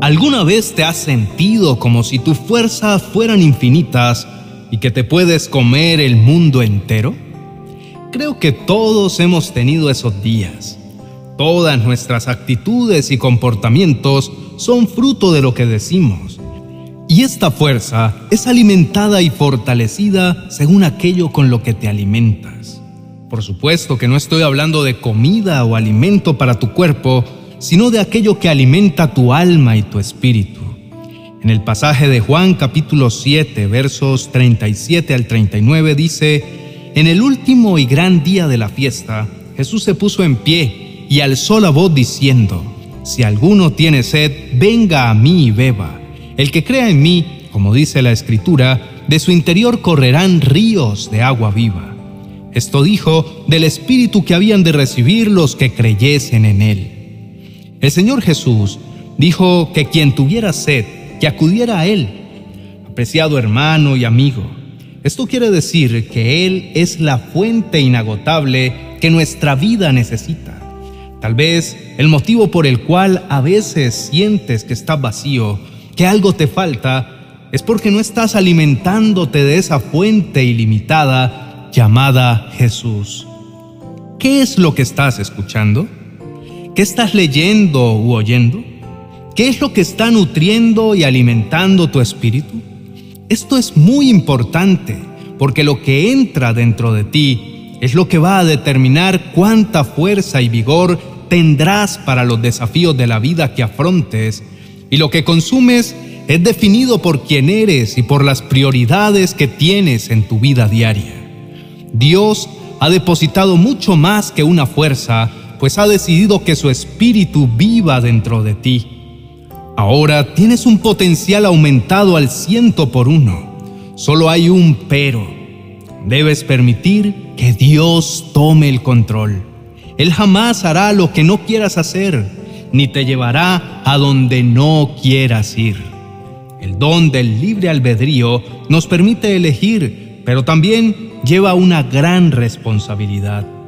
¿Alguna vez te has sentido como si tus fuerzas fueran infinitas y que te puedes comer el mundo entero? Creo que todos hemos tenido esos días. Todas nuestras actitudes y comportamientos son fruto de lo que decimos. Y esta fuerza es alimentada y fortalecida según aquello con lo que te alimentas. Por supuesto que no estoy hablando de comida o alimento para tu cuerpo, sino de aquello que alimenta tu alma y tu espíritu. En el pasaje de Juan capítulo 7 versos 37 al 39 dice, En el último y gran día de la fiesta, Jesús se puso en pie y alzó la voz diciendo, Si alguno tiene sed, venga a mí y beba. El que crea en mí, como dice la Escritura, de su interior correrán ríos de agua viva. Esto dijo del Espíritu que habían de recibir los que creyesen en él. El Señor Jesús dijo que quien tuviera sed, que acudiera a Él. Apreciado hermano y amigo, esto quiere decir que Él es la fuente inagotable que nuestra vida necesita. Tal vez el motivo por el cual a veces sientes que estás vacío, que algo te falta, es porque no estás alimentándote de esa fuente ilimitada llamada Jesús. ¿Qué es lo que estás escuchando? ¿Qué estás leyendo u oyendo? ¿Qué es lo que está nutriendo y alimentando tu espíritu? Esto es muy importante porque lo que entra dentro de ti es lo que va a determinar cuánta fuerza y vigor tendrás para los desafíos de la vida que afrontes y lo que consumes es definido por quién eres y por las prioridades que tienes en tu vida diaria. Dios ha depositado mucho más que una fuerza pues ha decidido que su espíritu viva dentro de ti. Ahora tienes un potencial aumentado al ciento por uno. Solo hay un pero. Debes permitir que Dios tome el control. Él jamás hará lo que no quieras hacer, ni te llevará a donde no quieras ir. El don del libre albedrío nos permite elegir, pero también lleva una gran responsabilidad.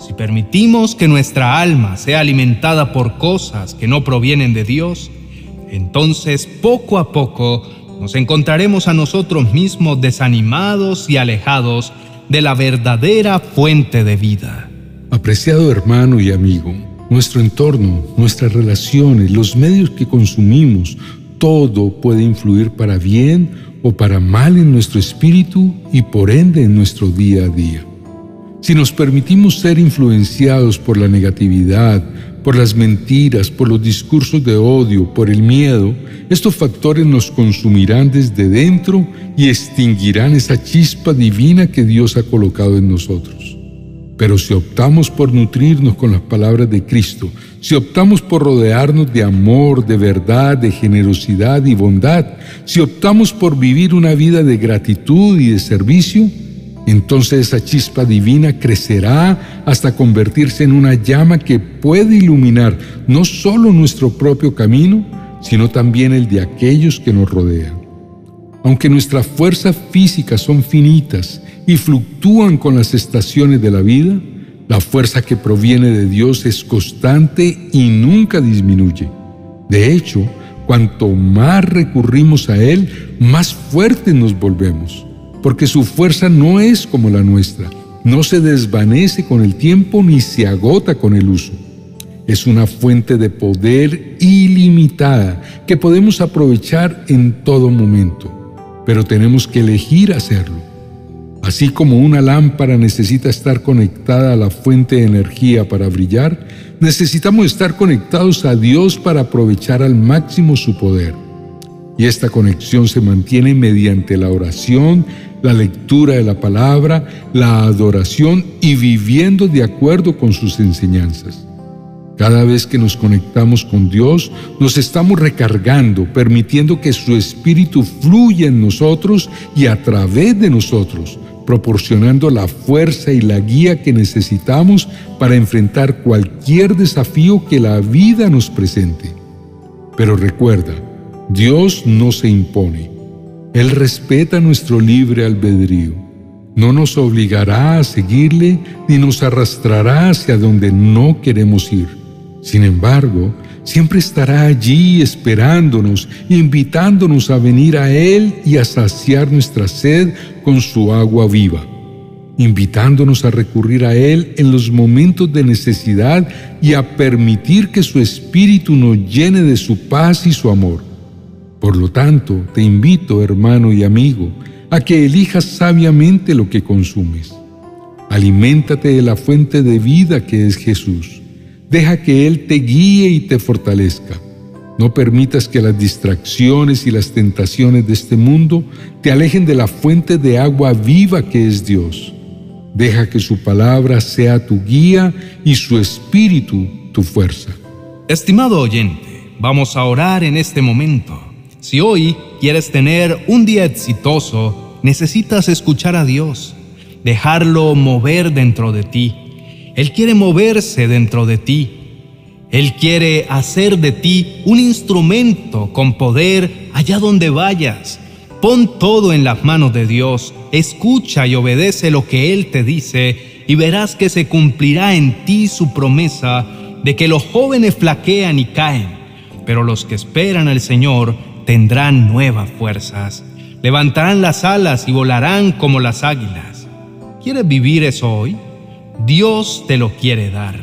Si permitimos que nuestra alma sea alimentada por cosas que no provienen de Dios, entonces poco a poco nos encontraremos a nosotros mismos desanimados y alejados de la verdadera fuente de vida. Apreciado hermano y amigo, nuestro entorno, nuestras relaciones, los medios que consumimos, todo puede influir para bien o para mal en nuestro espíritu y por ende en nuestro día a día. Si nos permitimos ser influenciados por la negatividad, por las mentiras, por los discursos de odio, por el miedo, estos factores nos consumirán desde dentro y extinguirán esa chispa divina que Dios ha colocado en nosotros. Pero si optamos por nutrirnos con las palabras de Cristo, si optamos por rodearnos de amor, de verdad, de generosidad y bondad, si optamos por vivir una vida de gratitud y de servicio, entonces esa chispa divina crecerá hasta convertirse en una llama que puede iluminar no solo nuestro propio camino, sino también el de aquellos que nos rodean. Aunque nuestras fuerzas físicas son finitas y fluctúan con las estaciones de la vida, la fuerza que proviene de Dios es constante y nunca disminuye. De hecho, cuanto más recurrimos a Él, más fuertes nos volvemos porque su fuerza no es como la nuestra, no se desvanece con el tiempo ni se agota con el uso. Es una fuente de poder ilimitada que podemos aprovechar en todo momento, pero tenemos que elegir hacerlo. Así como una lámpara necesita estar conectada a la fuente de energía para brillar, necesitamos estar conectados a Dios para aprovechar al máximo su poder. Y esta conexión se mantiene mediante la oración la lectura de la palabra, la adoración y viviendo de acuerdo con sus enseñanzas. Cada vez que nos conectamos con Dios, nos estamos recargando, permitiendo que su Espíritu fluya en nosotros y a través de nosotros, proporcionando la fuerza y la guía que necesitamos para enfrentar cualquier desafío que la vida nos presente. Pero recuerda, Dios no se impone. Él respeta nuestro libre albedrío. No nos obligará a seguirle ni nos arrastrará hacia donde no queremos ir. Sin embargo, siempre estará allí esperándonos, invitándonos a venir a Él y a saciar nuestra sed con su agua viva, invitándonos a recurrir a Él en los momentos de necesidad y a permitir que su Espíritu nos llene de su paz y su amor. Por lo tanto, te invito, hermano y amigo, a que elijas sabiamente lo que consumes. Aliméntate de la fuente de vida que es Jesús. Deja que Él te guíe y te fortalezca. No permitas que las distracciones y las tentaciones de este mundo te alejen de la fuente de agua viva que es Dios. Deja que su palabra sea tu guía y su espíritu tu fuerza. Estimado oyente, vamos a orar en este momento. Si hoy quieres tener un día exitoso, necesitas escuchar a Dios, dejarlo mover dentro de ti. Él quiere moverse dentro de ti. Él quiere hacer de ti un instrumento con poder allá donde vayas. Pon todo en las manos de Dios, escucha y obedece lo que Él te dice y verás que se cumplirá en ti su promesa de que los jóvenes flaquean y caen, pero los que esperan al Señor tendrán nuevas fuerzas, levantarán las alas y volarán como las águilas. ¿Quieres vivir eso hoy? Dios te lo quiere dar.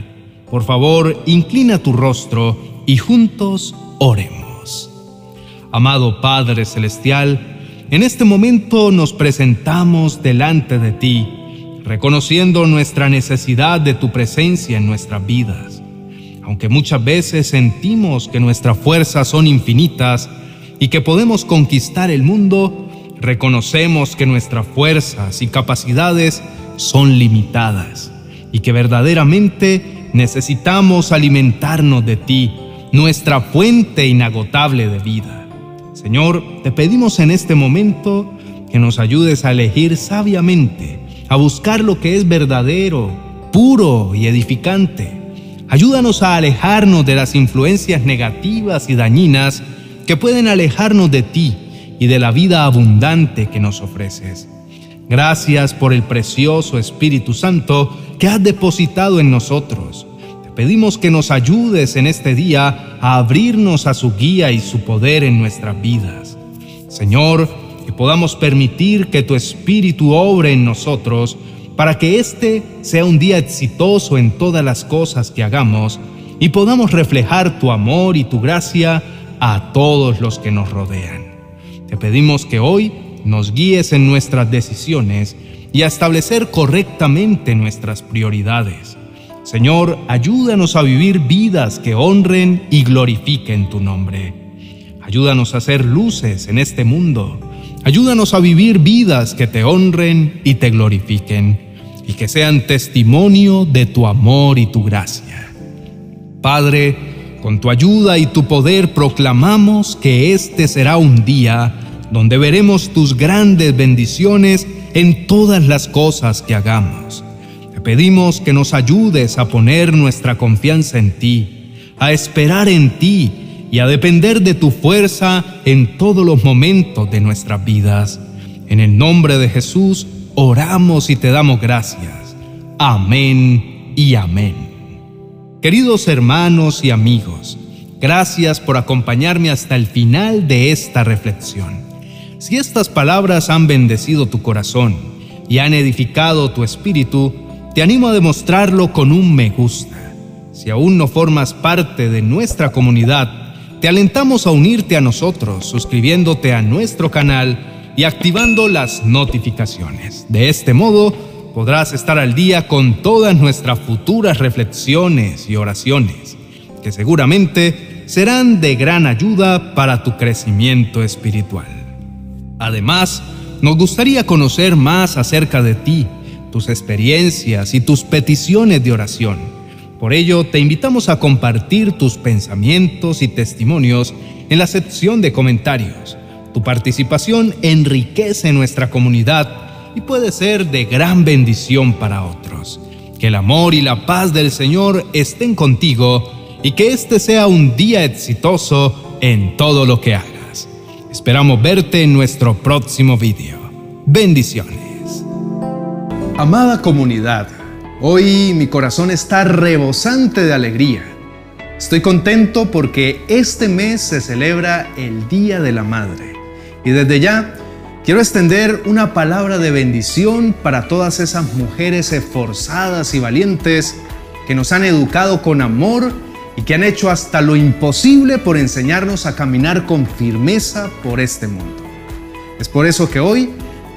Por favor, inclina tu rostro y juntos oremos. Amado Padre Celestial, en este momento nos presentamos delante de ti, reconociendo nuestra necesidad de tu presencia en nuestras vidas. Aunque muchas veces sentimos que nuestras fuerzas son infinitas, y que podemos conquistar el mundo, reconocemos que nuestras fuerzas y capacidades son limitadas y que verdaderamente necesitamos alimentarnos de ti, nuestra fuente inagotable de vida. Señor, te pedimos en este momento que nos ayudes a elegir sabiamente, a buscar lo que es verdadero, puro y edificante. Ayúdanos a alejarnos de las influencias negativas y dañinas que pueden alejarnos de ti y de la vida abundante que nos ofreces. Gracias por el precioso Espíritu Santo que has depositado en nosotros. Te pedimos que nos ayudes en este día a abrirnos a su guía y su poder en nuestras vidas. Señor, que podamos permitir que tu Espíritu obre en nosotros para que este sea un día exitoso en todas las cosas que hagamos y podamos reflejar tu amor y tu gracia a todos los que nos rodean. Te pedimos que hoy nos guíes en nuestras decisiones y a establecer correctamente nuestras prioridades. Señor, ayúdanos a vivir vidas que honren y glorifiquen tu nombre. Ayúdanos a ser luces en este mundo. Ayúdanos a vivir vidas que te honren y te glorifiquen y que sean testimonio de tu amor y tu gracia. Padre, con tu ayuda y tu poder proclamamos que este será un día donde veremos tus grandes bendiciones en todas las cosas que hagamos. Te pedimos que nos ayudes a poner nuestra confianza en ti, a esperar en ti y a depender de tu fuerza en todos los momentos de nuestras vidas. En el nombre de Jesús oramos y te damos gracias. Amén y amén. Queridos hermanos y amigos, gracias por acompañarme hasta el final de esta reflexión. Si estas palabras han bendecido tu corazón y han edificado tu espíritu, te animo a demostrarlo con un me gusta. Si aún no formas parte de nuestra comunidad, te alentamos a unirte a nosotros suscribiéndote a nuestro canal y activando las notificaciones. De este modo, podrás estar al día con todas nuestras futuras reflexiones y oraciones, que seguramente serán de gran ayuda para tu crecimiento espiritual. Además, nos gustaría conocer más acerca de ti, tus experiencias y tus peticiones de oración. Por ello, te invitamos a compartir tus pensamientos y testimonios en la sección de comentarios. Tu participación enriquece nuestra comunidad y puede ser de gran bendición para otros. Que el amor y la paz del Señor estén contigo y que este sea un día exitoso en todo lo que hagas. Esperamos verte en nuestro próximo video. Bendiciones. Amada comunidad, hoy mi corazón está rebosante de alegría Estoy contento porque este mes se celebra el Día de la Madre y desde ya quiero extender una palabra de bendición para todas esas mujeres esforzadas y valientes que nos han educado con amor y que han hecho hasta lo imposible por enseñarnos a caminar con firmeza por este mundo. Es por eso que hoy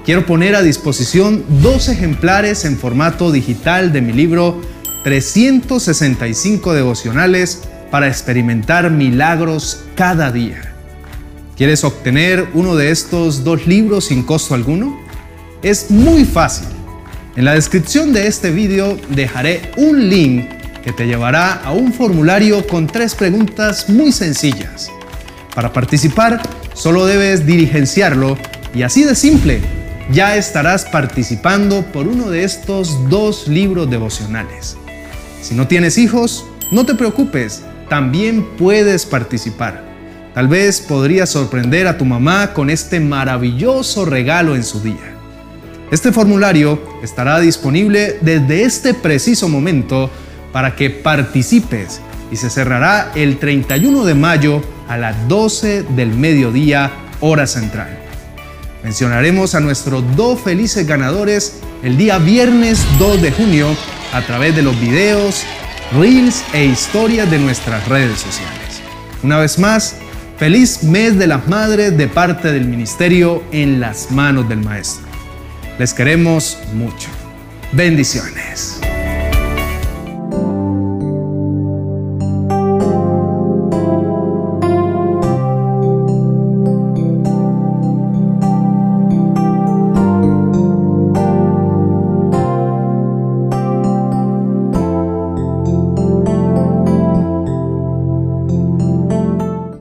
quiero poner a disposición dos ejemplares en formato digital de mi libro 365 devocionales para experimentar milagros cada día. ¿Quieres obtener uno de estos dos libros sin costo alguno? Es muy fácil. En la descripción de este video dejaré un link que te llevará a un formulario con tres preguntas muy sencillas. Para participar, solo debes diligenciarlo y así de simple, ya estarás participando por uno de estos dos libros devocionales. Si no tienes hijos, no te preocupes, también puedes participar. Tal vez podrías sorprender a tu mamá con este maravilloso regalo en su día. Este formulario estará disponible desde este preciso momento para que participes y se cerrará el 31 de mayo a las 12 del mediodía hora central. Mencionaremos a nuestros dos felices ganadores el día viernes 2 de junio a través de los videos, reels e historias de nuestras redes sociales. Una vez más, feliz mes de las madres de parte del ministerio en las manos del Maestro. Les queremos mucho. Bendiciones.